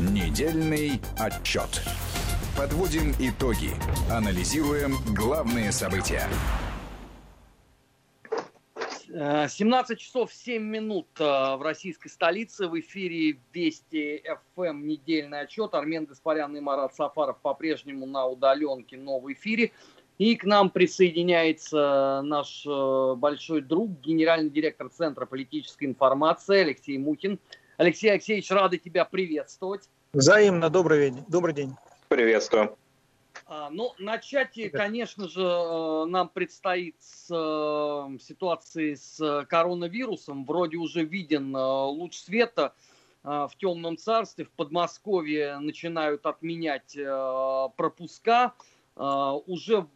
Недельный отчет. Подводим итоги. Анализируем главные события. 17 часов 7 минут э, в российской столице. В эфире Вести ФМ недельный отчет. Армен Гаспарян и Марат Сафаров по-прежнему на удаленке, но в эфире. И к нам присоединяется наш э, большой друг, генеральный директор Центра политической информации Алексей Мухин. Алексей Алексеевич, рады тебя приветствовать. Взаимно. Добрый день. Добрый день. Приветствую. А, ну, начать, конечно же, э, нам предстоит с э, ситуации с коронавирусом. Вроде уже виден луч света в темном царстве. В Подмосковье начинают отменять пропуска. Уже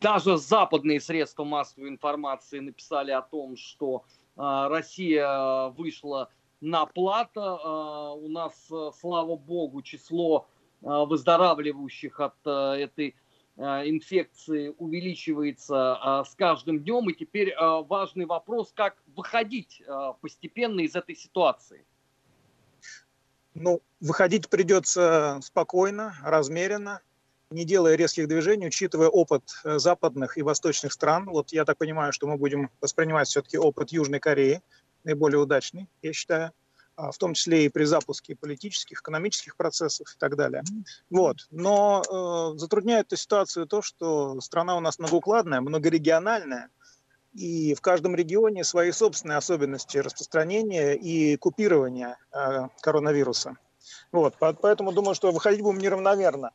даже западные средства массовой информации написали о том, что Россия вышла на плата. А, у нас, слава богу, число выздоравливающих от этой инфекции увеличивается с каждым днем. И теперь важный вопрос, как выходить постепенно из этой ситуации. Ну, выходить придется спокойно, размеренно, не делая резких движений, учитывая опыт э, западных и восточных стран. Вот я так понимаю, что мы будем воспринимать все-таки опыт Южной Кореи, наиболее удачный, я считаю, а, в том числе и при запуске политических, экономических процессов и так далее. Вот. Но э, затрудняет эту ситуацию то, что страна у нас многоукладная, многорегиональная, и в каждом регионе свои собственные особенности распространения и купирования э, коронавируса. Вот. Поэтому думаю, что выходить будем неравномерно.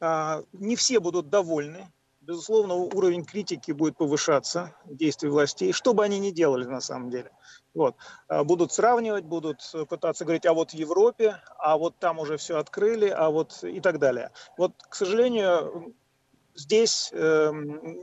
А, не все будут довольны. Безусловно, уровень критики будет повышаться действий властей, что бы они ни делали на самом деле. Вот. А, будут сравнивать, будут пытаться говорить, а вот в Европе, а вот там уже все открыли, а вот и так далее. Вот, к сожалению, здесь э,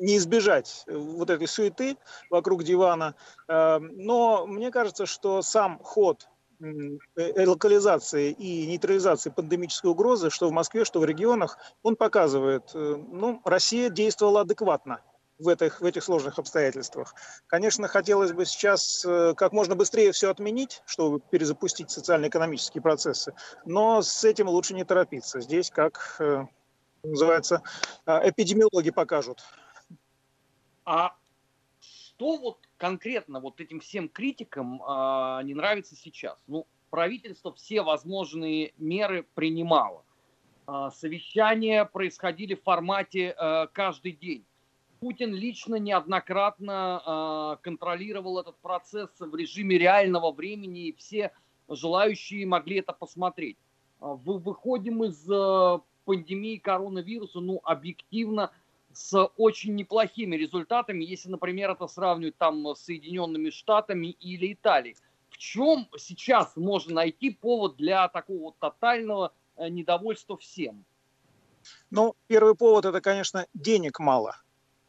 не избежать вот этой суеты вокруг дивана. Э, но мне кажется, что сам ход Э, локализации и нейтрализации пандемической угрозы, что в Москве, что в регионах, он показывает, э, ну, Россия действовала адекватно в этих, в этих сложных обстоятельствах. Конечно, хотелось бы сейчас э, как можно быстрее все отменить, чтобы перезапустить социально-экономические процессы, но с этим лучше не торопиться. Здесь, как называется, эпидемиологи покажут. А что вот конкретно вот этим всем критикам э, не нравится сейчас? Ну, правительство все возможные меры принимало. Э, совещания происходили в формате э, каждый день. Путин лично неоднократно э, контролировал этот процесс в режиме реального времени, и все желающие могли это посмотреть. Мы выходим из э, пандемии коронавируса, ну, объективно, с очень неплохими результатами, если, например, это сравнивать там с Соединенными Штатами или Италией. В чем сейчас можно найти повод для такого тотального э, недовольства всем? Ну, первый повод это, конечно, денег мало.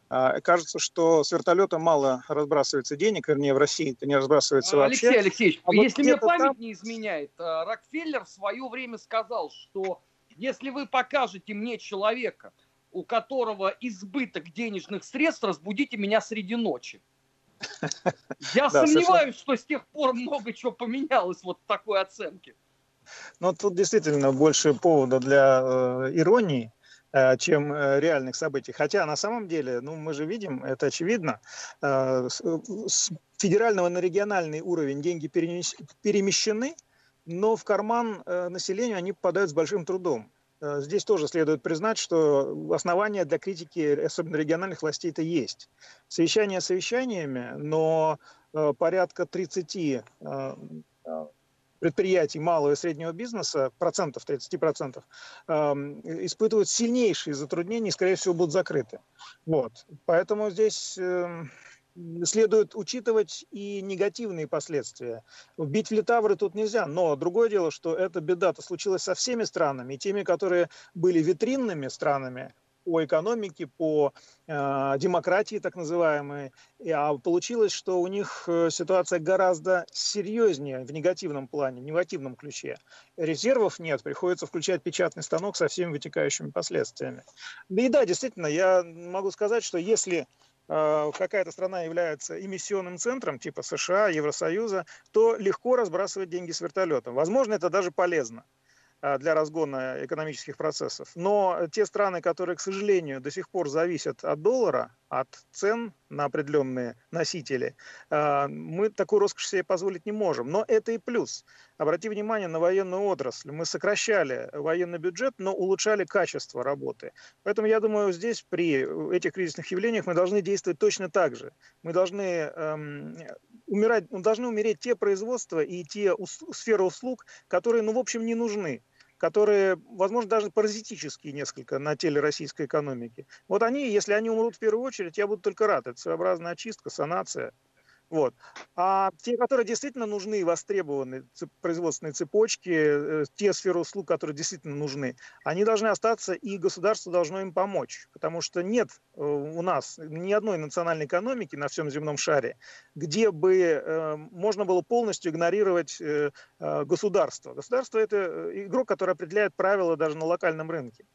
А, кажется, что с вертолета мало разбрасывается денег, вернее, в России это не разбрасывается Алексей вообще. Алексеевич, а если мне память там... не изменяет, э, Рокфеллер в свое время сказал, что если вы покажете мне человека, у которого избыток денежных средств, разбудите меня среди ночи. Я сомневаюсь, что с тех пор много чего поменялось вот в такой оценке. Ну, тут действительно больше повода для э, иронии, чем э, реальных событий. Хотя на самом деле, ну, мы же видим, это очевидно, э, с, федерального на региональный уровень деньги перемещены, но в карман э, населению они попадают с большим трудом. Э, здесь тоже следует признать, что основания для критики, особенно региональных властей, это есть. Совещания совещаниями, но э, порядка 30 э, предприятий малого и среднего бизнеса, процентов, 30 процентов, испытывают сильнейшие затруднения и, скорее всего, будут закрыты. Вот. Поэтому здесь эм, следует учитывать и негативные последствия. Бить в литавры тут нельзя, но другое дело, что эта беда-то случилась со всеми странами, и теми, которые были витринными странами по экономике, по э, демократии так называемой, а получилось, что у них э, ситуация гораздо серьезнее в негативном плане, в негативном ключе. Резервов нет, приходится включать печатный станок со всеми вытекающими последствиями. И да, действительно, я могу сказать, что если Э, какая-то страна является эмиссионным центром, типа США, Евросоюза, то легко разбрасывать деньги с вертолетом. Возможно, это даже полезно. А, для разгона экономических процессов. Но те страны, которые, к сожалению, до сих пор зависят от доллара, от цен на определенные носители, а, мы такую роскошь себе позволить не можем. Но это и плюс. Обрати внимание на военную отрасль. Мы сокращали военный бюджет, но улучшали качество работы. Поэтому я думаю, здесь при этих кризисных явлениях мы должны действовать точно так же. Мы должны эм, умирать, должны умереть те производства и те ус, сферы услуг, которые, ну, в общем, не нужны которые, возможно, даже паразитические несколько на теле российской экономики. Вот они, если они умрут в первую очередь, я буду только рад. Это своеобразная очистка, санация. Вот. А те, которые действительно нужны востребованы, производственные цепочки, э, те сферы услуг, которые действительно нужны, они должны остаться, и государство должно им помочь. Потому что нет э, у нас ни одной национальной экономики на всем земном шаре, где бы э, можно было полностью игнорировать э, государство. Государство – это игрок, который определяет правила даже на локальном рынке.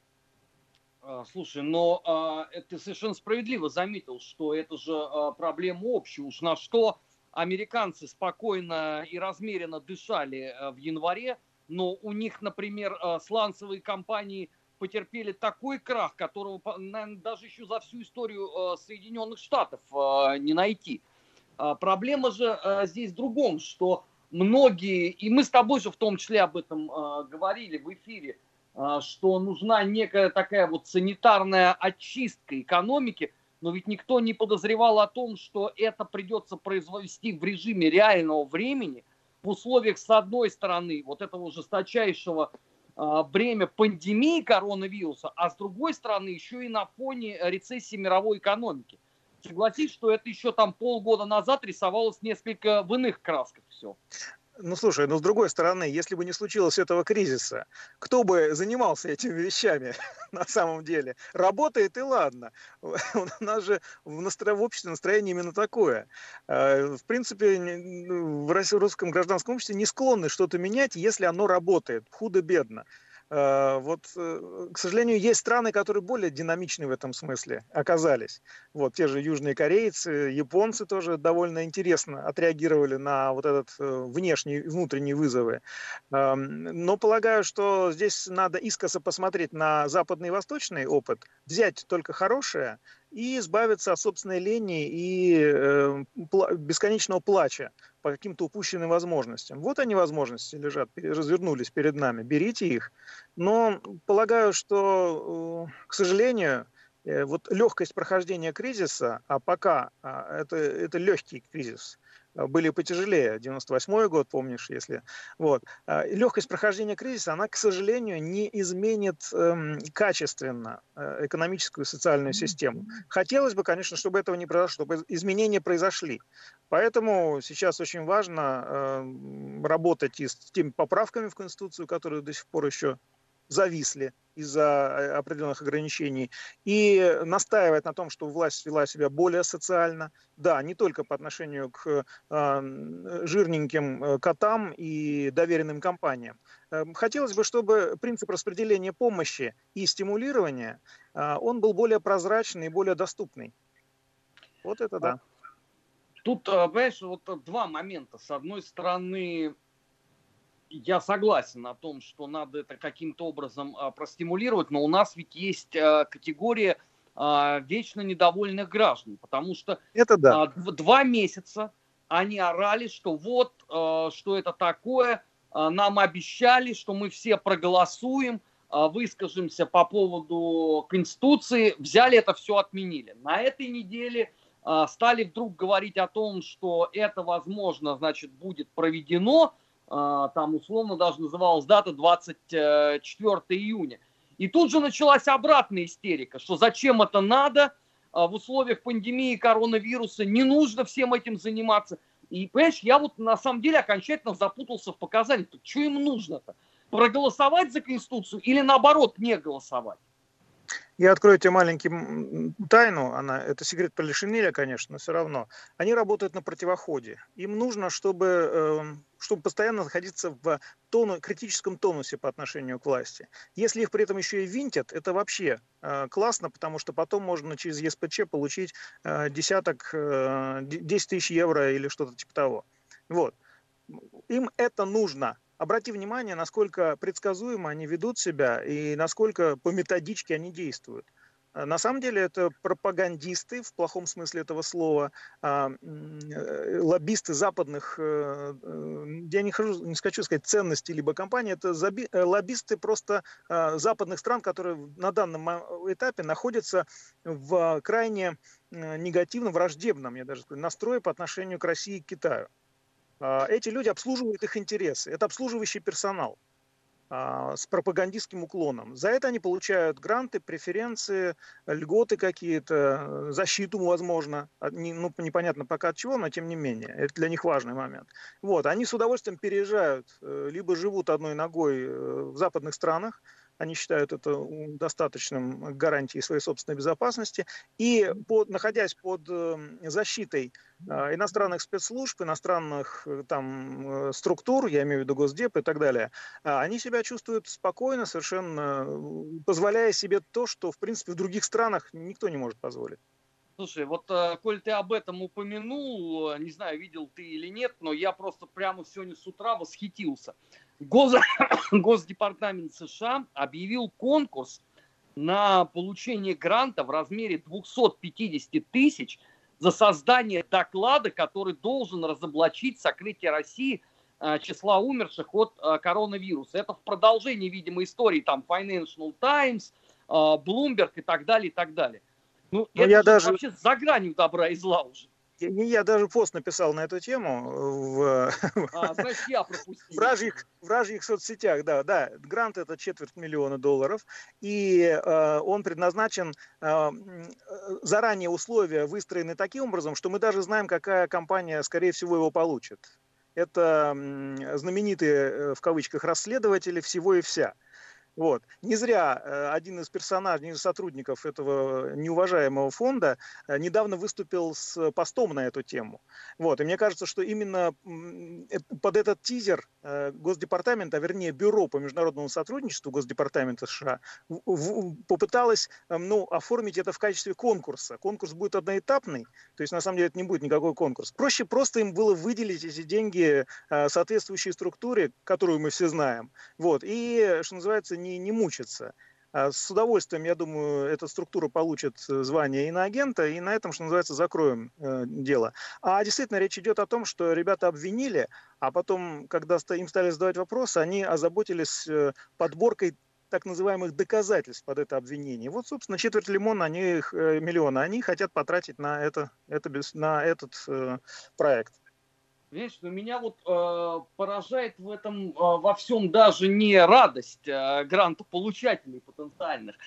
А, слушай, но а, ты совершенно справедливо заметил, что это же а, проблема общая. Уж на что американцы спокойно и размеренно дышали а, в январе, но у них, например, а, сланцевые компании потерпели такой крах, которого, наверное, даже еще за всю историю а, Соединенных Штатов а, не найти. А, проблема же а, здесь в другом, что многие, и мы с тобой же в том числе об этом а, говорили в эфире, что нужна некая такая вот санитарная очистка экономики, но ведь никто не подозревал о том, что это придется произвести в режиме реального времени, в условиях, с одной стороны, вот этого жесточайшего а, бремя пандемии коронавируса, а с другой стороны еще и на фоне рецессии мировой экономики. Согласись, что это еще там полгода назад рисовалось несколько в иных красках все. Ну, слушай, но с другой стороны, если бы не случилось этого кризиса, кто бы занимался этими вещами на самом деле? Работает и ладно. У нас же в, настро... в обществе настроение именно такое. А, в принципе, ну, в русском гражданском обществе не склонны что-то менять, если оно работает. Худо-бедно. Э, вот, э, к сожалению, есть страны, которые более динамичны в этом смысле оказались. Вот те же южные корейцы, японцы тоже довольно интересно отреагировали на вот этот э, внешний и внутренние вызовы. Эм, но полагаю, что здесь надо искоса посмотреть на западный и восточный опыт, взять только хорошее, и избавиться от собственной лени и э, бесконечного плача по каким-то упущенным возможностям. Вот они возможности лежат, развернулись перед нами, берите их. Но полагаю, что, э, к сожалению, э, вот легкость прохождения кризиса, а пока а, это, это легкий кризис, Э, были потяжелее. 98 год, помнишь, если... Вот. А, легкость прохождения кризиса, она, к сожалению, не изменит эм, качественно э, экономическую и социальную систему. Хотелось бы, конечно, чтобы этого не произошло, чтобы изменения произошли. Поэтому сейчас очень важно э, работать и с теми поправками в Конституцию, которые до сих пор еще зависли из-за э, определенных ограничений, и настаивает на том, что власть вела себя более социально, да, не только по отношению к э, жирненьким э, котам и доверенным компаниям. Эм, хотелось бы, чтобы принцип распределения помощи и стимулирования, он был более прозрачный и более доступный. Вот это да. Тут, э, понимаешь, вот два момента. С одной стороны, я согласен о том, что надо это каким-то образом а, простимулировать, но у нас ведь есть а, категория а, вечно недовольных граждан, потому что это да. два месяца они орали, что вот, что это такое, нам обещали, что мы все проголосуем, выскажемся по поводу Конституции, взяли это все, отменили. На этой неделе стали вдруг говорить о том, что это, возможно, значит, будет проведено, там условно даже называлась дата 24 июня. И тут же началась обратная истерика, что зачем это надо а, в условиях пандемии коронавируса, не нужно всем этим заниматься. И, понимаешь, я вот на самом деле окончательно запутался в показаниях. Что им нужно-то? Проголосовать за Конституцию или наоборот не голосовать? Я открою тебе маленькую тайну, она, это секрет Полишинеля, конечно, но все равно. Они работают на противоходе. Им нужно, чтобы, эм, чтобы постоянно находиться в тону, критическом тонусе по отношению к власти. Если их при этом еще и винтят, это вообще э, классно, потому что потом можно через ЕСПЧ получить э, десяток, э, 10 тысяч евро или что-то типа того. Вот. Им это нужно обрати внимание, насколько предсказуемо они ведут себя и насколько по методичке они действуют. А, на самом деле это пропагандисты в плохом смысле этого слова, а, э, лоббисты западных, э, э, я не, хочу, не хочу сказать ценностей либо компаний, это лоббисты просто а, западных стран, которые на данном этапе находятся в крайне негативном, враждебном, я даже скажу, настрое по отношению к России и Китаю. Эти люди обслуживают их интересы, это обслуживающий персонал. А, с пропагандистским уклоном. За это они получают гранты, преференции, льготы какие-то, защиту, возможно. Не, ну, непонятно пока от чего, но тем не менее. Это для них важный момент. Вот, они с удовольствием переезжают, э, либо живут одной ногой э, в западных странах, они считают это достаточным гарантией своей собственной безопасности. И под, находясь под эм, защитой а, иностранных спецслужб, иностранных э, там, э, структур, я имею в виду Госдеп и так далее, а, они себя чувствуют спокойно, совершенно позволяя себе то, что, в принципе, в других странах никто не может позволить. Слушай, вот э, коль ты об этом упомянул, не знаю, видел ты или нет, но я просто прямо сегодня с утра восхитился. Гос... Госдепартамент США объявил конкурс на получение гранта в размере 250 тысяч за создание доклада, который должен разоблачить сокрытие России э, числа умерших от э, коронавируса. Это в продолжении, видимо, истории там Financial Times, э, Bloomberg и так далее, и так далее. Ну, Но это я даже... вообще за гранью добра и зла уже. Не я даже пост написал на эту тему в, а, значит, я пропустил. вражьих, вражьих соцсетях. Да, да, грант это четверть миллиона долларов, и э, он предназначен, э, заранее условия выстроены таким образом, что мы даже знаем, какая компания, скорее всего, его получит. Это знаменитые, э, в кавычках, расследователи всего и вся. Вот. Не зря э, один из персонажей, один из сотрудников этого неуважаемого фонда э, недавно выступил с постом на эту тему. Вот. И мне кажется, что именно э, под этот тизер Госдепартамент, а вернее Бюро по международному сотрудничеству Госдепартамента США попыталось ну, оформить это в качестве конкурса. Конкурс будет одноэтапный, то есть на самом деле это не будет никакой конкурс. Проще просто им было выделить эти деньги соответствующей структуре, которую мы все знаем. Вот. И, что называется, не, не мучиться. А с удовольствием, я думаю, эта структура получит э, звание иноагента, и на этом, что называется, закроем э, дело. А действительно речь идет о том, что ребята обвинили, а потом, когда им стали задавать вопросы, они озаботились э, подборкой так называемых доказательств под это обвинение. Вот, собственно, четверть лимона, они, э, миллиона, они хотят потратить на, это, это, на этот э, проект. Видишь, но меня вот э, поражает в этом э, во всем даже не радость э, грантополучателей потенциальных,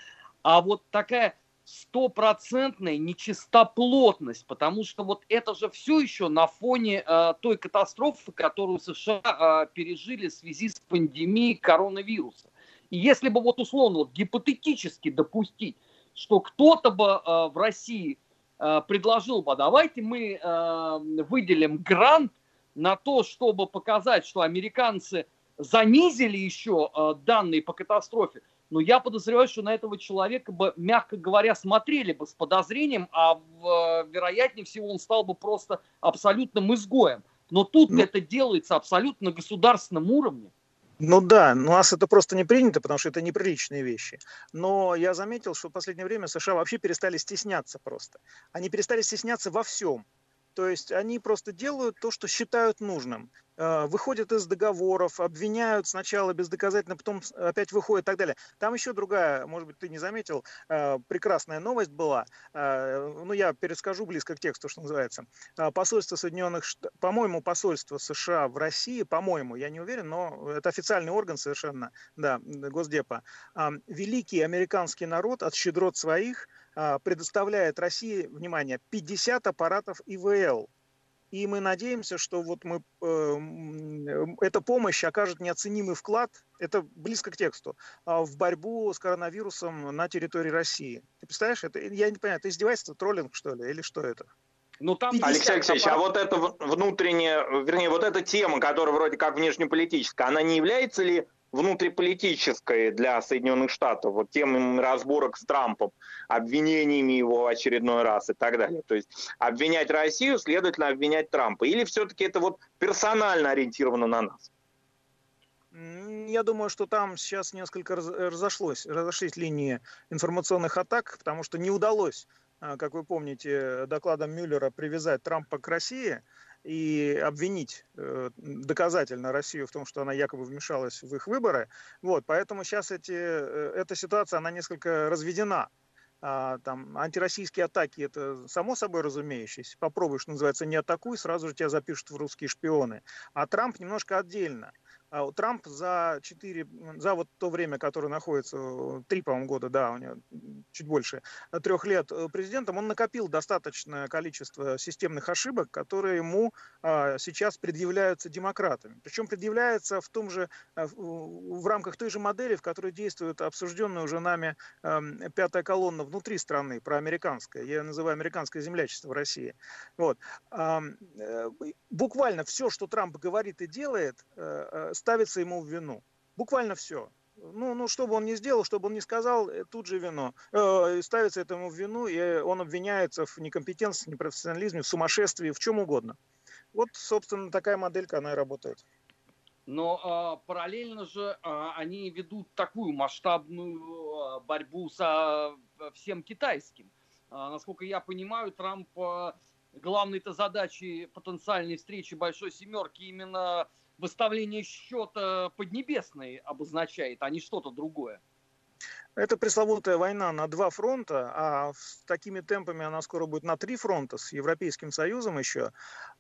а вот такая стопроцентная нечистоплотность, потому что вот это же все еще на фоне э, той катастрофы, которую США э, пережили в связи с пандемией коронавируса. И если бы вот условно вот гипотетически допустить, что кто-то бы э, в России э, предложил бы, давайте мы э, выделим грант на то, чтобы показать, что американцы занизили еще э, данные по катастрофе, но я подозреваю, что на этого человека бы, мягко говоря, смотрели бы с подозрением, а в, вероятнее всего он стал бы просто абсолютным изгоем. Но тут ну, это делается абсолютно на государственном уровне. Ну да, у нас это просто не принято, потому что это неприличные вещи. Но я заметил, что в последнее время США вообще перестали стесняться просто. Они перестали стесняться во всем. То есть они просто делают то, что считают нужным. Э, выходят из договоров, обвиняют сначала бездоказательно, потом опять выходят и так далее. Там еще другая, может быть, ты не заметил, э, прекрасная новость была. Э, ну, я перескажу близко к тексту, что называется. Посольство Соединенных Штатов, по-моему, посольство США в России, по-моему, я не уверен, но это официальный орган совершенно, да, Госдепа. Великий американский народ от щедрот своих – предоставляет России, внимание, 50 аппаратов ИВЛ. И мы надеемся, что вот мы, э, эта помощь окажет неоценимый вклад, это близко к тексту, э, в борьбу с коронавирусом на территории России. Ты представляешь, это, я не понимаю, это издевательство, троллинг, что ли, или что это? Ну, там Алексей Алексеевич, а вот это внутренняя, вернее, вот эта тема, которая вроде как внешнеполитическая, она не является ли внутриполитической для Соединенных Штатов, вот тем разборок с Трампом, обвинениями его в очередной раз и так далее. То есть обвинять Россию, следовательно, обвинять Трампа. Или все-таки это вот персонально ориентировано на нас? Я думаю, что там сейчас несколько разошлось, разошлись линии информационных атак, потому что не удалось, а, как вы помните, докладом Мюллера привязать Трампа к России и обвинить э, доказательно Россию в том, что она якобы вмешалась в их выборы. Вот, поэтому сейчас эти, э, эта ситуация, она несколько разведена. А, там, антироссийские атаки, это само собой разумеющееся. Попробуешь, называется, не атакуй, сразу же тебя запишут в русские шпионы. А Трамп немножко отдельно. А Трамп за 4, за вот то время, которое находится, 3, по-моему, года, да, у него чуть больше, трех лет э, президентом, он накопил достаточное количество системных ошибок, которые ему а, сейчас предъявляются демократами. Причем предъявляется в том же, э, в рамках той же модели, в которой действует обсужденная уже нами эм, пятая колонна внутри страны, проамериканская, я ее называю американское землячество в России. Вот. Э, буквально все, что Трамп говорит и делает, ставится ему в вину. Буквально все. Ну, ну, что бы он ни сделал, что бы он ни сказал, э, тут же вино. Э, ставится этому в вину, и он обвиняется в некомпетентности, непрофессионализме, в сумасшествии, в чем угодно. Вот, собственно, такая моделька, она и работает. Но э, параллельно же э, они ведут такую масштабную э, борьбу со всем китайским. Э, насколько я понимаю, Трамп э, главной-то задачей потенциальной встречи Большой Семерки именно выставление счета Поднебесной обозначает, а не что-то другое. Это пресловутая война на два фронта, а с такими темпами она скоро будет на три фронта, с Европейским Союзом еще.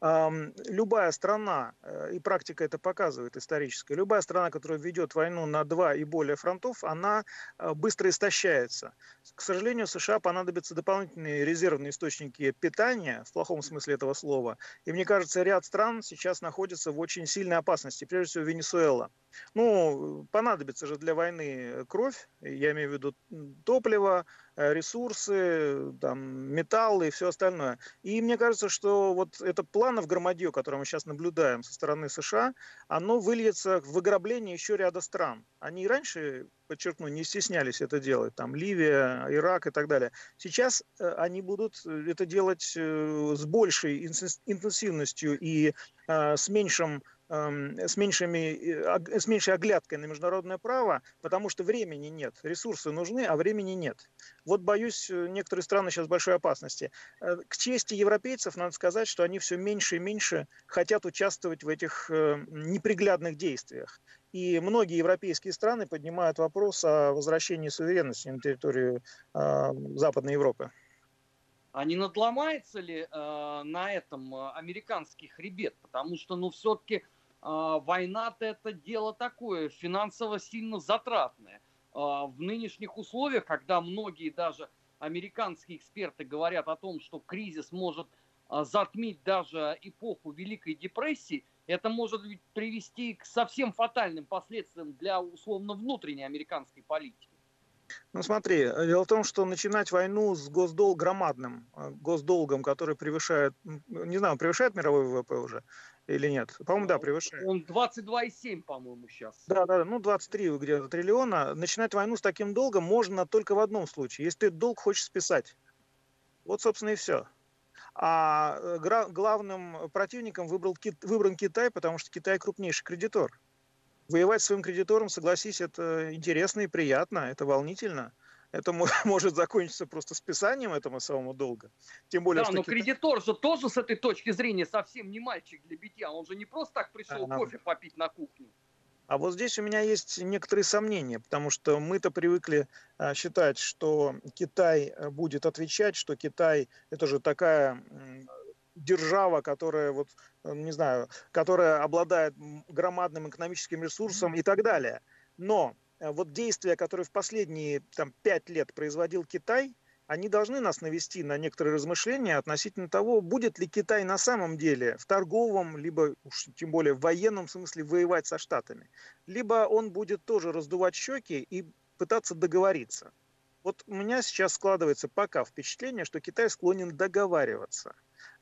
Любая страна, э, и практика это показывает историческая, любая страна, которая ведет войну на два и более фронтов, она э, быстро истощается. К сожалению, США понадобятся дополнительные резервные источники питания, в плохом смысле этого слова. И мне кажется, ряд стран сейчас находится в очень сильной опасности, прежде всего Венесуэла. Ну, понадобится же для войны кровь, я имею в виду топливо, э, ресурсы, там, металлы и все остальное. И мне кажется, что вот это планов громадье, которое мы сейчас наблюдаем со стороны США, оно выльется в выграбление еще ряда стран. Они и раньше, подчеркну, не стеснялись это делать, там, Ливия, Ирак и так далее. Сейчас э, они будут э, это делать с большей интенсивностью и с меньшим с, меньшими, э, с меньшей оглядкой на международное право, потому что времени нет. Ресурсы нужны, а времени нет. Вот, боюсь, э, некоторые страны сейчас в большой опасности. Э, к чести европейцев надо сказать, что они все меньше и меньше хотят участвовать в этих неприглядных действиях. И многие европейские страны поднимают вопрос о возвращении суверенности на территорию Западной Европы. А не надломается ли э, на этом американский хребет? Потому что, ну, все-таки война-то это дело такое, финансово сильно затратное. А, в нынешних условиях, когда многие даже американские эксперты говорят о том, что кризис может а, затмить даже эпоху Великой депрессии, это может привести к совсем фатальным последствиям для условно внутренней американской политики. Ну смотри, дело в том, что начинать войну с госдолг громадным госдолгом, который превышает, не знаю, превышает мировой ВВП уже, или нет? По-моему, да, превышает. Он 22,7, по-моему, сейчас. Да, да, ну 23 где-то триллиона. Начинать войну с таким долгом можно только в одном случае, если ты долг хочешь списать. Вот, собственно, и все. А э, главным противником выбрал, выбран Китай, потому что Китай крупнейший кредитор. Воевать с своим кредитором, согласись, это интересно и приятно, это волнительно это может закончиться просто списанием этого самого долга. Тем более, да, что но Китай... кредитор же тоже с этой точки зрения совсем не мальчик для битья. Он же не просто так пришел а, кофе попить на кухню. А вот здесь у меня есть некоторые сомнения, потому что мы-то привыкли а, считать, что Китай э, будет отвечать, что Китай это же такая держава, которая вот, э, не знаю, которая обладает громадным экономическим ресурсом и так далее. Но Э, вот действия, которые в последние там, пять лет производил Китай, они должны нас навести на некоторые размышления относительно того, будет ли Китай на самом деле в торговом, либо уж тем более в военном смысле воевать со Штатами. Либо он будет тоже раздувать щеки и пытаться договориться. Вот у меня сейчас складывается пока впечатление, что Китай склонен договариваться.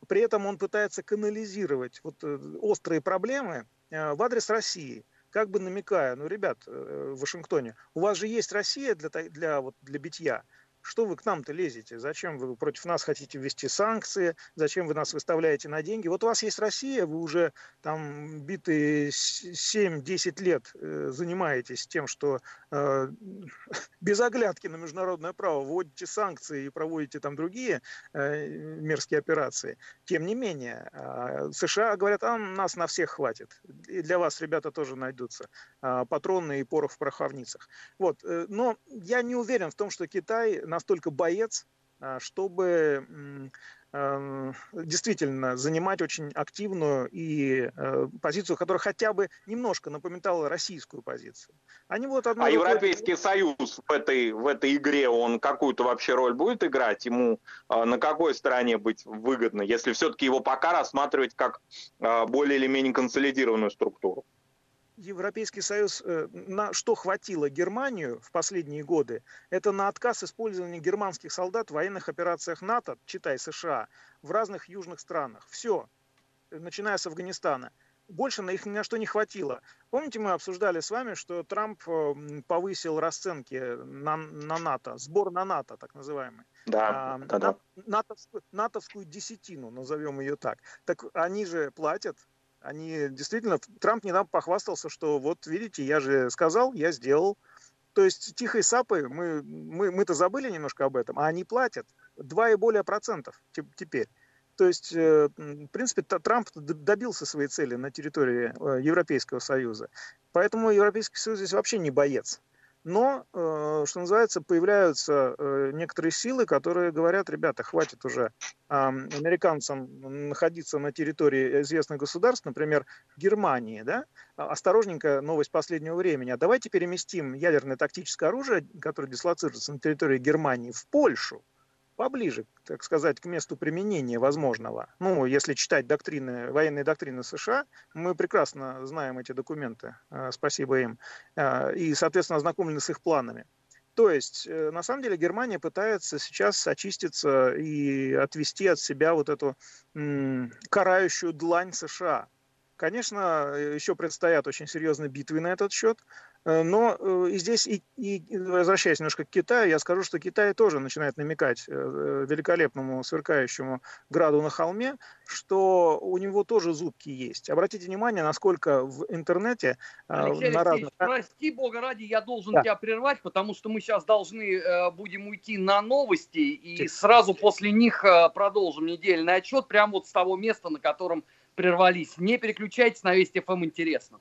При этом он пытается канализировать вот э, острые проблемы э, в адрес России – как бы намекая, ну, ребят, э, в Вашингтоне, у вас же есть Россия для, для, вот, для битья, что вы к нам-то лезете? Зачем вы против нас хотите ввести санкции? Зачем вы нас выставляете на деньги? Вот у вас есть Россия, вы уже там битые 7-10 лет э, занимаетесь тем, что э, без оглядки на международное право вводите санкции и проводите там другие э, мерзкие операции. Тем не менее, э, США говорят, а нас на всех хватит. И для вас, ребята, тоже найдутся э, патроны и порох в пороховницах. Вот. Э, но я не уверен в том, что Китай настолько боец, а, чтобы эм, действительно занимать очень активную и э, позицию, которая хотя бы немножко напоминала российскую позицию. Они вот одно а Европейский Союз в этой, в этой игре, он какую-то вообще роль будет играть? Ему э, на какой стороне быть выгодно, если все-таки его пока рассматривать как э, более или менее консолидированную структуру? Европейский Союз, э, на что хватило Германию в последние годы, это на отказ использования германских солдат в военных операциях НАТО, читай США, в разных южных странах. Все, начиная с Афганистана. Больше на их ни на что не хватило. Помните, мы обсуждали с вами, что Трамп э, повысил расценки на, на НАТО, сбор на НАТО, так называемый. Да, а, да, да. натовскую, натовскую десятину, назовем ее так. Так они же платят они действительно, Трамп недавно похвастался, что вот видите, я же сказал, я сделал. То есть тихой сапы, мы, мы, мы-то забыли немножко об этом, а они платят 2 и более процентов теперь. То есть, э, в принципе, Трамп добился своей цели на территории э, Европейского Союза. Поэтому Европейский Союз здесь вообще не боец. Но, э, что называется, появляются э, некоторые силы, которые говорят, ребята, хватит уже американцам находиться на территории известных государств, например, Германии, да, а, осторожненько, новость последнего времени, а давайте переместим ядерное тактическое оружие, которое дислоцируется на территории Германии, в Польшу поближе, так сказать, к месту применения возможного. Ну, если читать доктрины, военные доктрины США, мы прекрасно знаем эти документы, э, спасибо им, э, и, соответственно, ознакомлены с их планами. То есть, э, на самом деле, Германия пытается сейчас очиститься и отвести от себя вот эту карающую длань США. Конечно, еще предстоят очень серьезные битвы на этот счет. Э, но э, и здесь, и, и возвращаясь немножко к Китаю, я скажу, что Китай тоже начинает намекать э, великолепному сверкающему граду на холме, что у него тоже зубки есть. Обратите внимание, насколько в интернете Алексей на разных... прости, бога ради, я должен да. тебя прервать, потому что мы сейчас должны будем уйти на новости, и сразу после них продолжим недельный отчет, прямо вот с того места, на котором прервались. Не переключайтесь на Вести ФМ, интересно.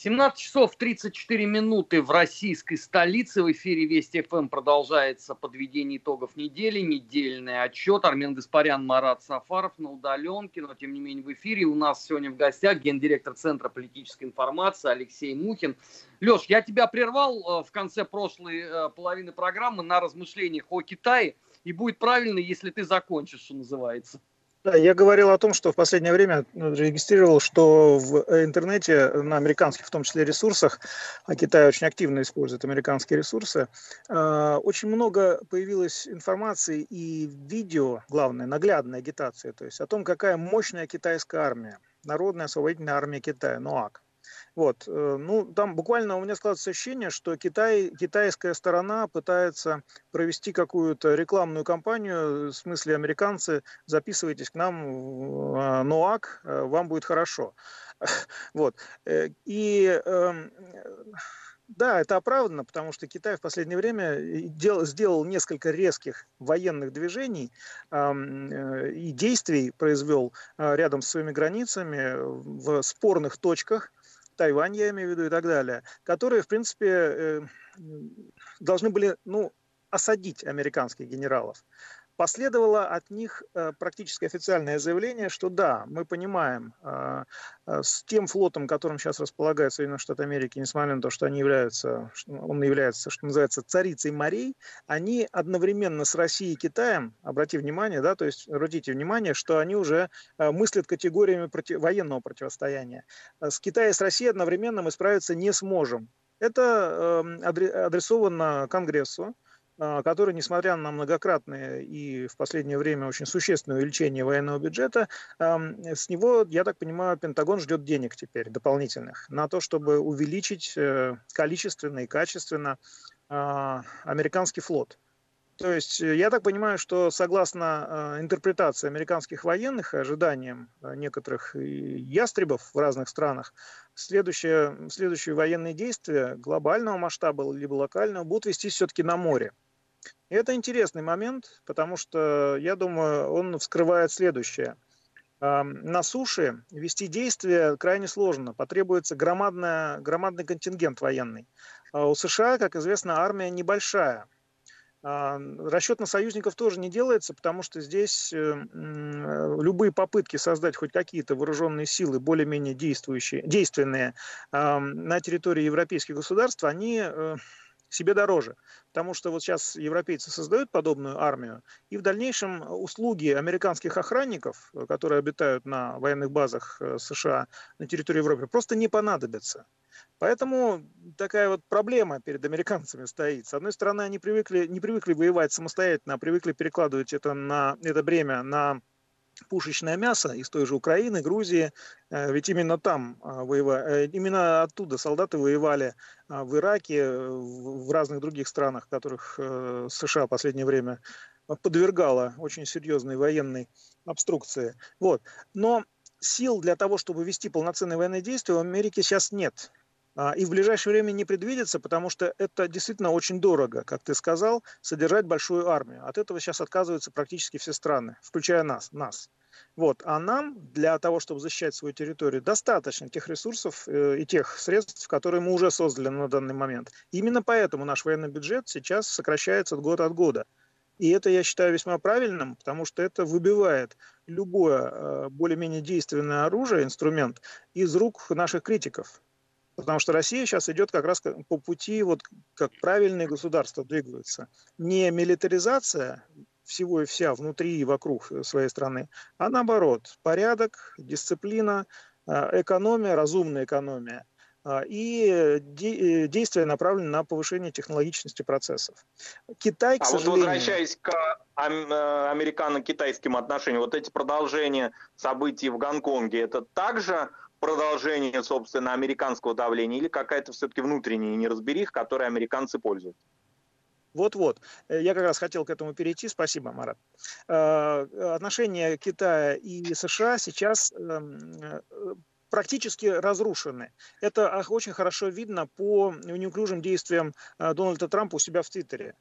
17 часов 34 минуты в российской столице. В эфире Вести ФМ продолжается подведение итогов недели, недельный отчет. Армен Гаспарян, Марат Сафаров на удаленке, но тем не менее в эфире. У нас сегодня в гостях гендиректор Центра политической информации Алексей Мухин. Леш, я тебя прервал э, в конце прошлой э, половины программы на размышлениях о Китае, и будет правильно, если ты закончишь, что называется. Да, я говорил о том, что в последнее время регистрировал, что в интернете на американских, в том числе, ресурсах, а Китай очень активно использует американские ресурсы, э, очень много появилось информации и видео, главное, наглядная агитация, то есть о том, какая мощная китайская армия, Народная освободительная армия Китая, НОАК. Вот. Э, ну, там буквально у меня складывается ощущение, что Китай, китайская сторона пытается провести какую-то рекламную кампанию, в смысле американцы, записывайтесь к нам в э, НОАК, э, вам будет хорошо. Вот. И эм, да, это оправдано, потому что Китай в последнее время дел, сделал несколько резких военных движений э, и действий произвел э, рядом с своими границами в спорных точках, Тайвань, я имею в виду, и так далее, которые, в принципе, э, должны были, ну, осадить американских генералов. Последовало от них э, практически официальное заявление, что да, мы понимаем, э, э, с тем флотом, которым сейчас располагает Соединенные Штаты Америки, несмотря на то, что они являются, он является, что называется, царицей морей, они одновременно с Россией и Китаем, обратите внимание, да, то есть обратите внимание, что они уже мыслят категориями против, военного противостояния. С Китаем и с Россией одновременно мы справиться не сможем. Это эм, адресовано Конгрессу, который, несмотря на многократное и в последнее время очень существенное увеличение военного бюджета, с него, я так понимаю, Пентагон ждет денег теперь дополнительных на то, чтобы увеличить э, количественно и качественно а, американский флот. То есть э, я так понимаю, что согласно э, интерпретации американских военных и ожиданиям э, некоторых ястребов в разных странах, следующие, следующие военные действия глобального масштаба либо локального будут вестись все-таки на море. Это интересный момент, потому что, я думаю, он вскрывает следующее. На суше вести действия крайне сложно, потребуется громадная, громадный контингент военный. А у США, как известно, армия небольшая – а, расчет на союзников тоже не делается, потому что здесь э, любые попытки создать хоть какие-то вооруженные силы, более-менее действующие, действенные на территории европейских государств, они э, себе дороже. Потому что вот сейчас европейцы создают подобную армию, и в дальнейшем услуги американских охранников, которые обитают на военных базах э, США на территории Европы, просто не понадобятся. Поэтому такая вот проблема перед американцами стоит. С одной стороны, они привыкли, не привыкли воевать самостоятельно, а привыкли перекладывать это, на, это бремя на пушечное мясо из той же Украины, Грузии, э, ведь именно там а, воевали, э, именно оттуда солдаты воевали а, в Ираке, в разных других странах, которых э, США в последнее время подвергала очень серьезной военной обструкции. Вот. Но сил для того, чтобы вести полноценные военные действия в Америке сейчас нет. А, и в ближайшее время не предвидится, потому что это действительно очень дорого, как ты сказал, содержать большую армию. От этого сейчас отказываются практически все страны, включая нас. нас. Вот. А нам для того, чтобы защищать свою территорию, достаточно тех ресурсов э, и тех средств, которые мы уже создали на данный момент. Именно поэтому наш военный бюджет сейчас сокращается от года от года. И это я считаю весьма правильным, потому что это выбивает любое э, более-менее действенное оружие, инструмент из рук наших критиков. Потому что Россия сейчас идет как раз по пути, вот как правильные государства двигаются. Не милитаризация всего и вся внутри и вокруг своей страны, а наоборот, порядок, дисциплина, а, экономия, разумная экономия а, и э, действия направлены на повышение технологичности процессов. Китай, к а сожалению... вот возвращаясь к э, американо-китайским отношениям, вот эти продолжения событий в Гонконге, это также продолжение, собственно, американского давления или какая-то все-таки внутренняя неразберих, которой американцы пользуются? Вот-вот. Э, я как раз хотел к этому перейти. Спасибо, Марат. Э, отношения Китая и США сейчас эм, э, практически разрушены. Это очень хорошо видно по неуклюжим действиям Дональда Трампа у себя в Твиттере.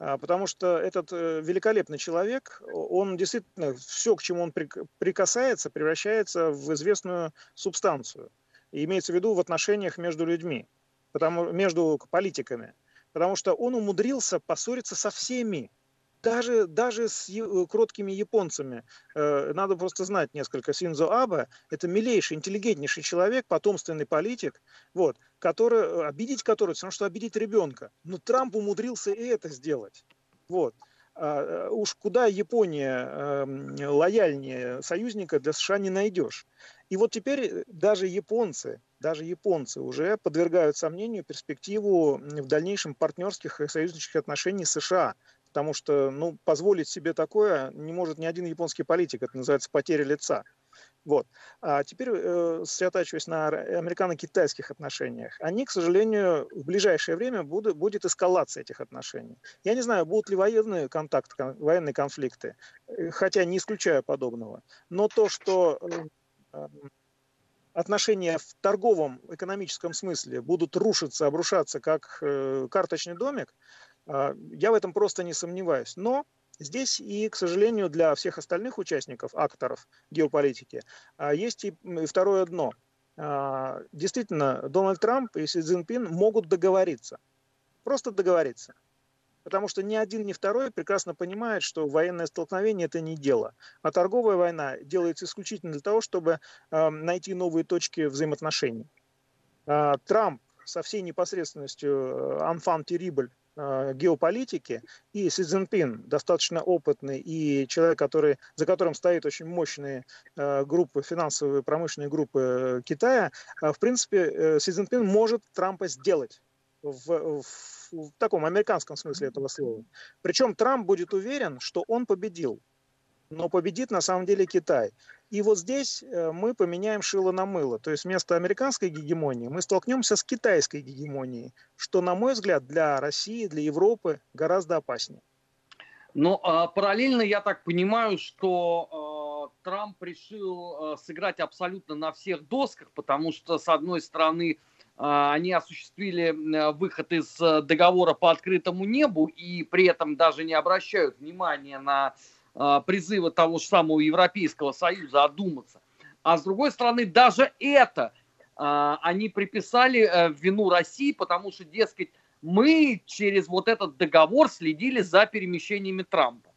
А, потому что этот э, великолепный человек, он действительно все, к чему он прикасается, превращается в известную субстанцию. И имеется в виду в отношениях между людьми, потому, между политиками. Потому что он умудрился поссориться со всеми, даже, даже с э, кроткими японцами. Э, надо просто знать несколько. Синзо Абе – это милейший, интеллигентнейший человек, потомственный политик, вот, который, э, обидеть который, все равно, что обидеть ребенка. Но Трамп умудрился и это сделать. Вот. А, уж куда Япония эм, лояльнее союзника для США не найдешь. И вот теперь даже японцы, даже японцы уже подвергают сомнению перспективу в дальнейшем партнерских и союзнических отношений США потому что ну, позволить себе такое не может ни один японский политик, это называется потеря лица. Вот. А теперь, э, сосредотачиваясь на американо-китайских отношениях, они, к сожалению, в ближайшее время будут, будет эскалация этих отношений. Я не знаю, будут ли военные контакты, военные конфликты, э, хотя не исключаю подобного. Но то, что э, отношения в торговом экономическом смысле будут рушиться, обрушаться как э, карточный домик, я в этом просто не сомневаюсь. Но здесь и, к сожалению, для всех остальных участников, акторов геополитики, а, есть и второе дно. А, действительно, Дональд Трамп и Си Цзиньпин могут договориться. Просто договориться. Потому что ни один, ни второй прекрасно понимает, что военное столкновение – это не дело. А торговая война делается исключительно для того, чтобы найти новые точки взаимоотношений. Трамп со всей непосредственностью анфан террибль Э, геополитики, и Си Цзиньпин, достаточно опытный и человек, который, за которым стоит очень мощные э, группы, финансовые промышленные группы э, Китая, в принципе, Си Цзиньпин может Трампа сделать в, в в таком американском смысле этого слова. Причем Трамп будет уверен, что он победил. Но победит на самом деле Китай. И вот здесь э, мы поменяем шило на мыло. То есть вместо американской гегемонии мы столкнемся с китайской гегемонией, что, на мой взгляд, для России, для Европы гораздо опаснее. Но а, параллельно я так понимаю, что а, Трамп решил а, сыграть абсолютно на всех досках, потому что, с одной стороны, они осуществили выход из договора по открытому небу и при этом даже не обращают внимания на а, призывы того же самого Европейского Союза одуматься. А с другой стороны, даже это а, они приписали э, вину России, потому что, дескать, мы через вот этот договор следили за перемещениями Трампа.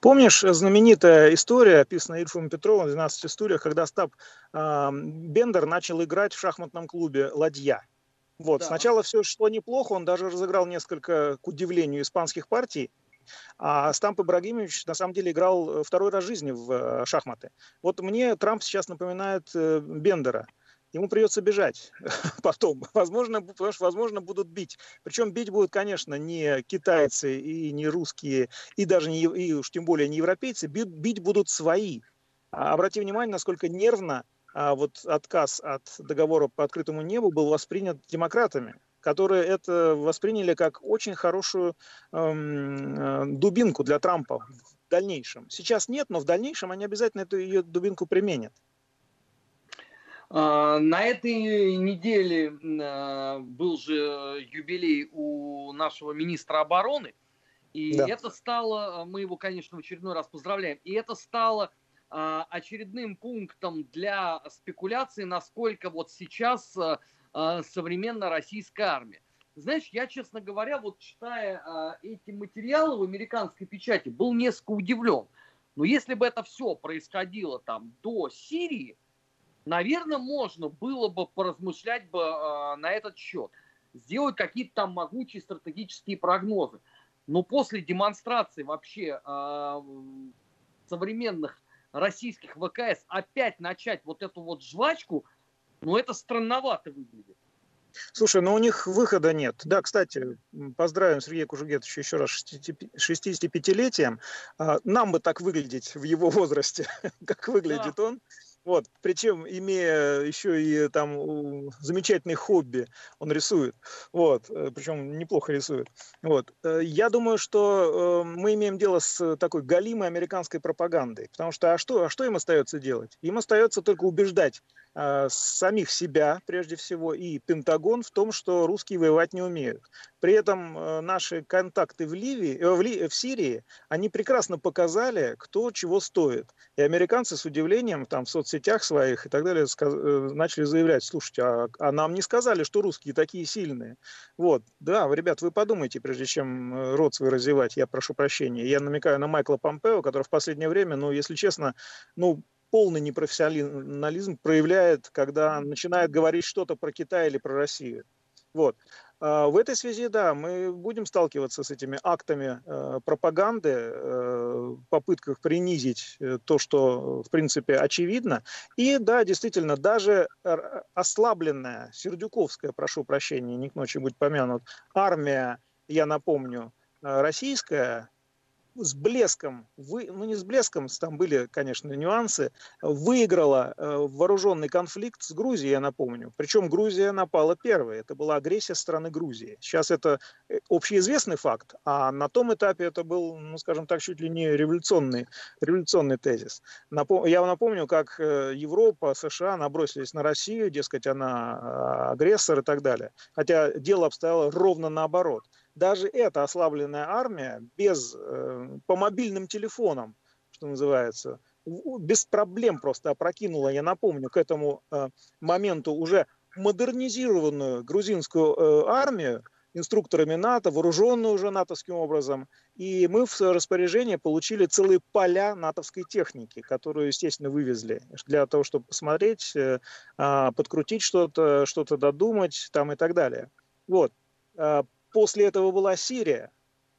Помнишь знаменитая история, описанная Ильфом Петровым в 12 стульях, когда Стаб э, Бендер начал играть в шахматном клубе «Ладья». Вот. Да. Сначала все шло неплохо, он даже разыграл несколько, к удивлению, испанских партий, а Стамп Ибрагимович на самом деле играл второй раз в жизни в э, шахматы. Вот мне Трамп сейчас напоминает э, Бендера ему придется бежать потом. Возможно, потому что, возможно, будут бить. Причем бить будут, конечно, не китайцы и не русские, и даже не, и уж тем более не европейцы, бить, бить будут свои. А обрати внимание, насколько нервно а, вот отказ от договора по открытому небу был воспринят демократами которые это восприняли как очень хорошую эм, э, дубинку для Трампа в дальнейшем. Сейчас нет, но в дальнейшем они обязательно эту ее дубинку применят. А, на этой неделе а, был же юбилей у нашего министра обороны, и да. это стало, мы его, конечно, в очередной раз поздравляем, и это стало а, очередным пунктом для спекуляции, насколько вот сейчас современная российская армия. Знаешь, я, честно говоря, вот читая эти материалы в американской печати, был несколько удивлен. Но если бы это все происходило там до Сирии, наверное, можно было бы поразмышлять бы э, на этот счет, сделать какие-то там могучие стратегические прогнозы. Но после демонстрации вообще э, современных российских ВКС опять начать вот эту вот жвачку, ну это странновато выглядит. Слушай, ну у них выхода нет. Да, кстати, поздравим Сергея Кужугетовича еще раз 65-летием. А, нам бы так выглядеть в его возрасте, как выглядит да. он. Вот, причем имея еще и там замечательный хобби, он рисует, вот, э, причем неплохо рисует. Вот, э, я думаю, что э, мы имеем дело с такой галимой американской пропагандой, потому что а что, а что им остается делать? Им остается только убеждать самих себя, прежде всего, и Пентагон в том, что русские воевать не умеют. При этом э, наши контакты в, Ливии, э, в, Ли, в Сирии, они прекрасно показали, кто чего стоит. И американцы с удивлением там в соцсетях своих и так далее сказ, э, начали заявлять, слушайте, а, а нам не сказали, что русские такие сильные. Вот, да, ребят, вы подумайте, прежде чем э, рот свой развивать, я прошу прощения. Я намекаю на Майкла Помпео, который в последнее время, ну, если честно, ну, полный непрофессионализм проявляет, когда начинает говорить что-то про Китай или про Россию. Вот. А, в этой связи, да, мы будем сталкиваться с этими актами э, пропаганды, э, попытках принизить э, то, что, в принципе, очевидно. И, да, действительно, даже ослабленная, сердюковская, прошу прощения, не к ночи будет помянут, армия, я напомню, российская, с блеском, вы, ну не с блеском, там были, конечно, нюансы, выиграла э, вооруженный конфликт с Грузией, я напомню. Причем Грузия напала первой, это была агрессия страны Грузии. Сейчас это э, общеизвестный факт, а на том этапе это был, ну скажем так, чуть ли не революционный, революционный тезис. Напом... Я напомню, как э, Европа, США набросились на Россию, дескать, она э, агрессор и так далее. Хотя дело обстояло ровно наоборот даже эта ослабленная армия без, э, по мобильным телефонам, что называется, без проблем просто опрокинула, я напомню, к этому э, моменту уже модернизированную грузинскую э, армию, инструкторами НАТО, вооруженную уже натовским образом. И мы в распоряжение получили целые поля натовской техники, которую, естественно, вывезли для того, чтобы посмотреть, э, подкрутить что-то, что-то додумать там и так далее. Вот. После этого была Сирия.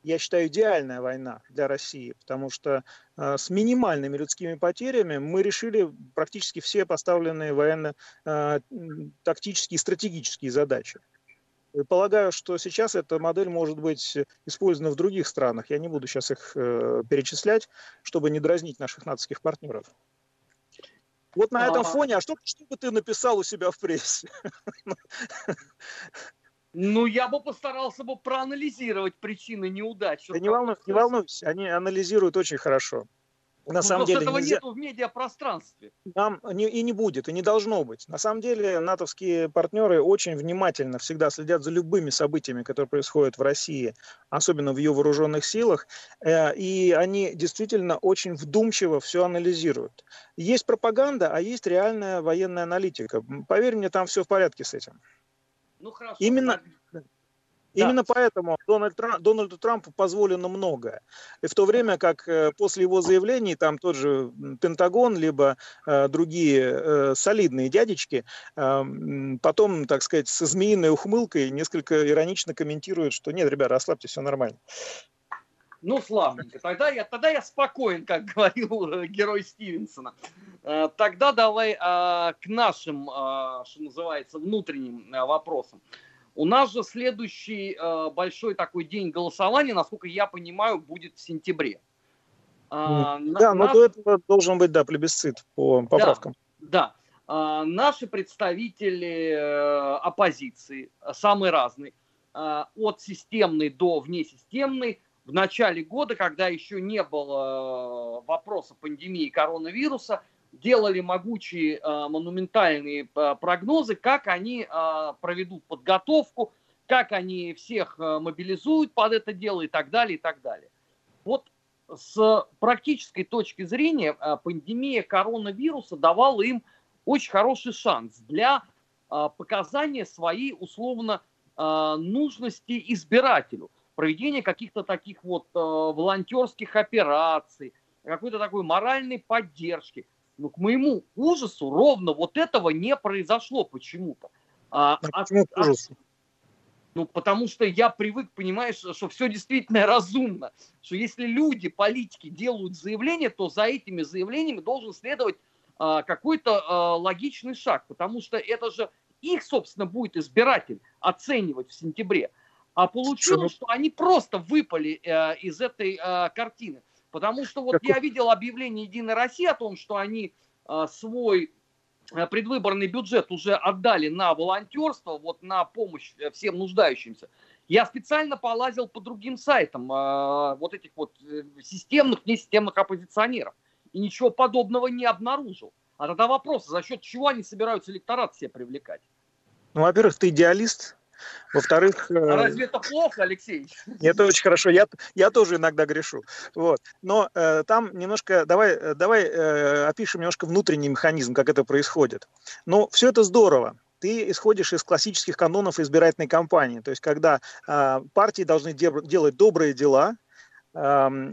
Я считаю, идеальная война для России, потому что э, с минимальными людскими потерями мы решили практически все поставленные военно-тактические э, и стратегические задачи. И полагаю, что сейчас эта модель может быть использована в других странах. Я не буду сейчас их э, перечислять, чтобы не дразнить наших нацистских партнеров. Вот на этом фоне, а что, что бы ты написал у себя в прессе? Ну, я бы постарался бы проанализировать причины неудач. Да не волнуйся, не волнуйся, они анализируют очень хорошо. На ну, самом деле этого нельзя... нету в медиапространстве. Нам не, и не будет, и не должно быть. На самом деле натовские партнеры очень внимательно всегда следят за любыми событиями, которые происходят в России, особенно в ее вооруженных силах, э, и они действительно очень вдумчиво все анализируют. Есть пропаганда, а есть реальная военная аналитика. Поверь мне, там все в порядке с этим. Ну хорошо. Именно, Именно поэтому Дональд Трамп, Дональду Трампу позволено многое. И в то время как э, после его заявлений там тот же Пентагон, либо э, другие э, солидные дядечки, э, потом, так сказать, со змеиной ухмылкой несколько иронично комментируют, что нет, ребята, расслабьтесь, все нормально. Ну, славненько. Тогда я, тогда я спокоен, как говорил э, герой Стивенсона. Э, тогда давай а, к нашим, а, что называется, внутренним вопросам. У нас же следующий э, большой такой день голосования, насколько я понимаю, будет в сентябре. А, да, но до этого должен быть, да, плебисцит по поправкам. Да, да. А, наши представители э, оппозиции, самые разные, э, от системной до внесистемной, в начале года, когда еще не было э, вопроса пандемии коронавируса, делали могучие э, монументальные э, прогнозы, как они проведут подготовку, как они всех мобилизуют под это дело и так далее, и так далее. Вот с практической точки зрения пандемия коронавируса давала им очень хороший шанс для показания своей условно нужности избирателю, проведения каких-то таких вот э, волонтерских операций, какой-то такой моральной поддержки – но к моему ужасу ровно вот этого не произошло почему-то. А, а почему от, ужасу? Ну, потому что я привык, понимаешь, что все действительно разумно. Что если люди, политики делают заявления, то за этими заявлениями должен следовать а, какой-то а, логичный шаг. Потому что это же их, собственно, будет избиратель оценивать в сентябре. А получилось, что они просто выпали а, из этой а, картины. Потому что вот я видел объявление Единой России о том, что они а, свой а, предвыборный бюджет уже отдали на волонтерство, вот на помощь э, всем нуждающимся. Я специально полазил по другим сайтам а, вот этих вот э, системных, несистемных оппозиционеров. И ничего подобного не обнаружил. А тогда вопрос, за счет чего они собираются электорат себе привлекать? Ну, во-первых, ты идеалист, во-вторых... А э, разве это плохо, Алексей? Это очень хорошо. Я, я тоже иногда грешу. Вот. Но э, там немножко... Давай, э, давай э, опишем немножко внутренний механизм, как это происходит. Но все это здорово ты исходишь из классических канонов избирательной кампании. То есть, когда э, партии должны де- делать добрые дела,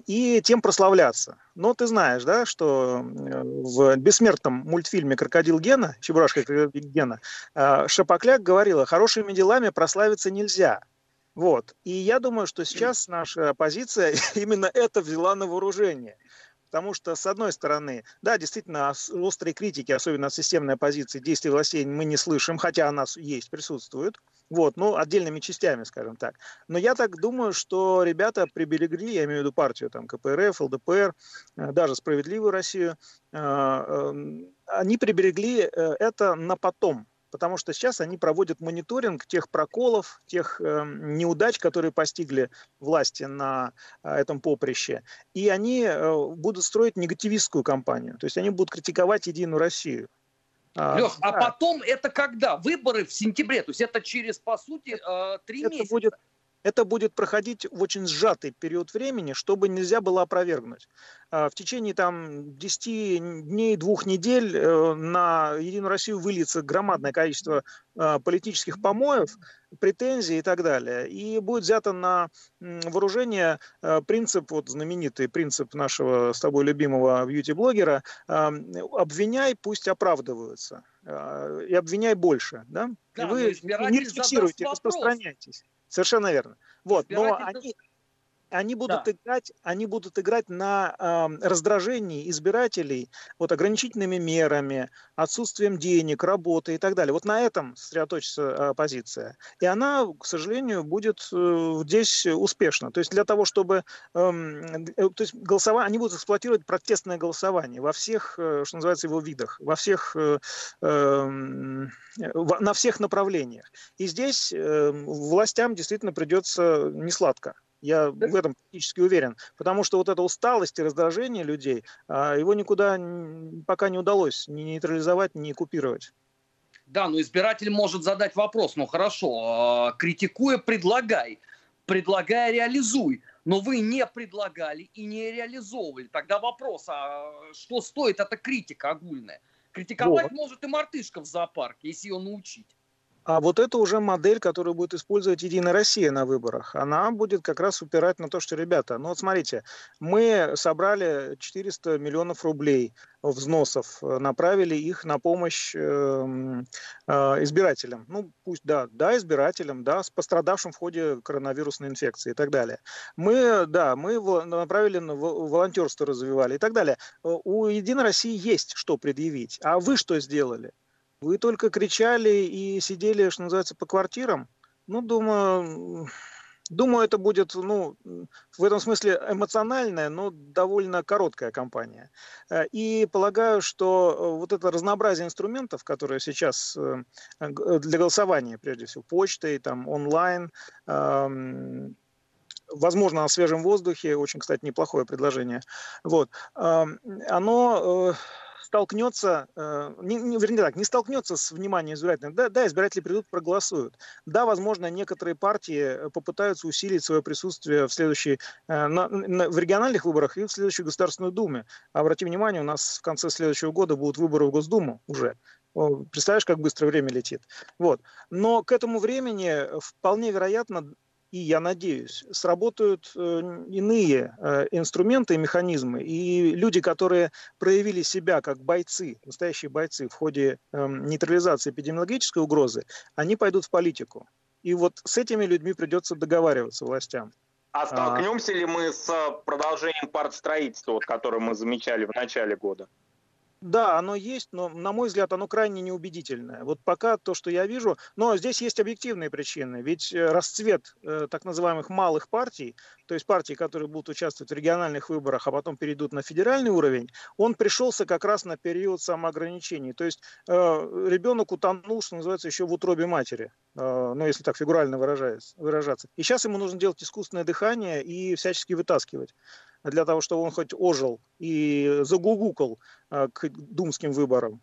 и тем прославляться. Но ты знаешь, да, что в бессмертном мультфильме «Крокодил Гена», «Чебурашка Крокодил Гена», а, Шапокляк говорила, хорошими делами прославиться нельзя. Вот. И я думаю, что сейчас наша оппозиция именно это взяла на вооружение. Потому что, с одной стороны, да, действительно, острые критики, особенно от системной оппозиции, действий властей мы не слышим, хотя она есть, присутствует. Вот, ну, отдельными частями, скажем так. Но я так думаю, что ребята приберегли, я имею в виду партию, там, КПРФ, ЛДПР, э, даже «Справедливую Россию», э, эм, они приберегли э, это на потом, потому что сейчас они проводят мониторинг тех проколов, тех э, неудач, которые постигли власти на э, этом поприще, и они э, будут строить негативистскую кампанию, то есть они будут критиковать Единую Россию. А, Леш, а да. а потом это когда? Выборы в сентябре, то есть это через, по сути, три это месяца. Будет, это будет проходить в очень сжатый период времени, чтобы нельзя было опровергнуть. А, в течение там 10 дней, двух недель э, на Единую Россию выльется громадное количество а, политических помоев, претензий и так далее. И будет взято на вооружение а, принцип, вот знаменитый принцип нашего с тобой любимого бьюти-блогера, обвиняй, пусть оправдываются. И обвиняй больше. Да? Да, и вы не рефлексируйте, распространяйтесь. Совершенно верно. Вот, но они, они будут да. играть, они будут играть на э, раздражении избирателей вот ограничительными мерами, отсутствием денег, работы и так далее. Вот на этом сосредоточится оппозиция. И она, к сожалению, будет э, здесь успешна. То есть для того, чтобы эм, э, то есть голосование, они будут эксплуатировать протестное голосование во всех, э, что называется, его видах, во всех, э, э, на всех направлениях. И здесь э, властям действительно придется несладко. Я в этом практически уверен. Потому что вот эта усталость и раздражение людей, а, его никуда пока не удалось ни нейтрализовать, ни купировать. Да, но избиратель может задать вопрос, ну хорошо, а, критикуя, предлагай, предлагая, реализуй. Но вы не предлагали и не реализовывали. Тогда вопрос, а что стоит эта критика огульная? Критиковать вот. может и мартышка в зоопарке, если ее научить. А вот это уже модель, которую будет использовать Единая Россия на выборах. Она будет как раз упирать на то, что, ребята, ну вот смотрите, мы собрали 400 миллионов рублей взносов, направили их на помощь э, э, избирателям. Ну, пусть, да, да, избирателям, да, с пострадавшим в ходе коронавирусной инфекции и так далее. Мы, да, мы направили на волонтерство развивали и так далее. У Единой России есть что предъявить. А вы что сделали? Вы только кричали и сидели, что называется, по квартирам. Ну, думаю, думаю, это будет, ну, в этом смысле эмоциональная, но довольно короткая кампания. Э, и полагаю, что э, вот это разнообразие инструментов, которые сейчас э, для голосования, прежде всего, почтой, там, онлайн, эм, возможно, на свежем воздухе, очень, кстати, неплохое предложение, вот, эм, оно столкнется, э, не, не, вернее так, не столкнется с вниманием избирателей. Да, да, избиратели придут, проголосуют. Да, возможно, некоторые партии э, попытаются усилить свое присутствие в следующей, э, на, на, в региональных выборах и в следующей Государственной Думе. Обрати внимание, у нас в конце следующего года будут выборы в Госдуму уже. Представляешь, как быстро время летит. Вот. Но к этому времени вполне вероятно и, я надеюсь, сработают э, иные э, инструменты и механизмы. И люди, которые проявили себя как бойцы, настоящие бойцы в ходе эм, нейтрализации эпидемиологической угрозы, они пойдут в политику. И вот с этими людьми придется договариваться властям. А столкнемся а... ли мы с продолжением партстроительства, вот, которое мы замечали в начале года? Да, оно есть, но, на мой взгляд, оно крайне неубедительное. Вот пока то, что я вижу, но здесь есть объективные причины. Ведь э, расцвет э, так называемых малых партий, то есть партий, которые будут участвовать в региональных выборах, а потом перейдут на федеральный уровень, он пришелся как раз на период самоограничений. То есть э, ребенок утонул, что называется, еще в утробе матери, э, ну, если так фигурально выражаться. И сейчас ему нужно делать искусственное дыхание и всячески вытаскивать для того, чтобы он хоть ожил и загугукал э, к думским выборам.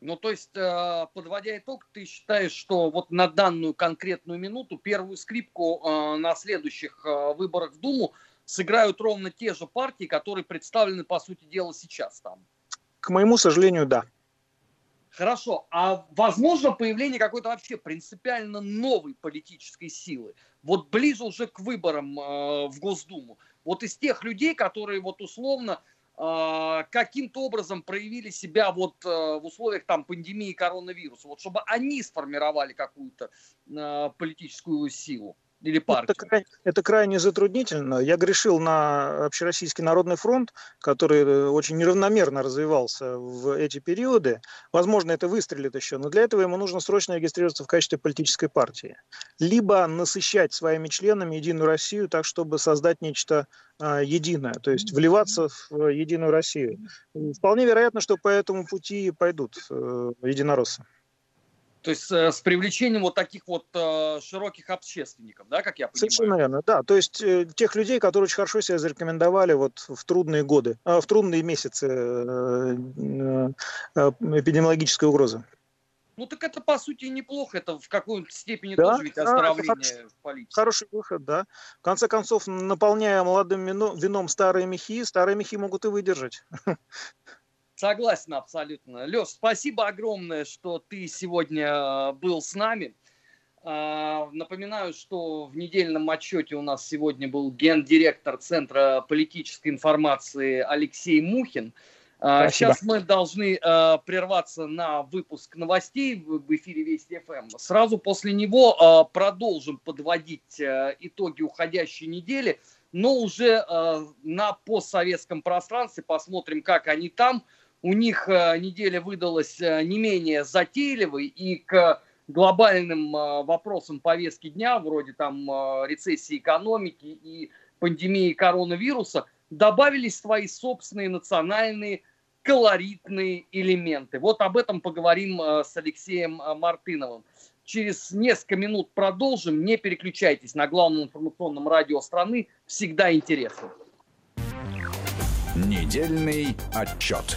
Ну, то есть, э, подводя итог, ты считаешь, что вот на данную конкретную минуту первую скрипку э, на следующих выборах в Думу сыграют ровно те же партии, которые представлены, по сути дела, сейчас там? К моему сожалению, да. Хорошо. А возможно появление какой-то вообще принципиально новой политической силы? Вот ближе уже к выборам э, в Госдуму вот из тех людей, которые вот условно э, каким-то образом проявили себя вот э, в условиях там пандемии коронавируса, вот чтобы они сформировали какую-то э, политическую силу или партию? Это крайне, это крайне затруднительно. Я грешил на Общероссийский народный фронт, который э, очень неравномерно развивался в эти периоды. Возможно, это выстрелит еще, но для этого ему нужно срочно регистрироваться в качестве политической партии. Либо насыщать своими членами Единую Россию так, чтобы создать нечто э, единое, то есть вливаться в Единую Россию. Вполне вероятно, что по этому пути пойдут э, единороссы. То есть э, с привлечением вот таких вот э, широких общественников, да, как я понимаю? Совершенно верно, да. То есть э, тех людей, которые очень хорошо себя зарекомендовали вот в трудные годы, в трудные месяцы эпидемиологической угрозы. Ну так это по сути неплохо, это в какой-то степени да, тоже ведь оздоровление да, в политике. Хороший выход, да. В конце концов, наполняя молодым вином старые мехи, старые мехи могут и выдержать. Согласен абсолютно. Леш, спасибо огромное, что ты сегодня э, был с нами. А, напоминаю, что в недельном отчете у нас сегодня был гендиректор Центра политической информации Алексей Мухин. Спасибо. Сейчас мы должны э, прерваться на выпуск новостей в эфире Вести ФМ. Сразу после него э, продолжим подводить э, итоги уходящей недели, но уже э, на постсоветском пространстве посмотрим, как они там. У них э, неделя выдалась э, не менее затейливой, и к глобальным э, вопросам повестки дня, вроде там рецессии экономики и пандемии коронавируса, добавились свои собственные национальные колоритные элементы. Вот об этом поговорим с Алексеем Мартыновым. Через несколько минут продолжим. Не переключайтесь на главном информационном радио страны. Всегда интересно. Недельный отчет.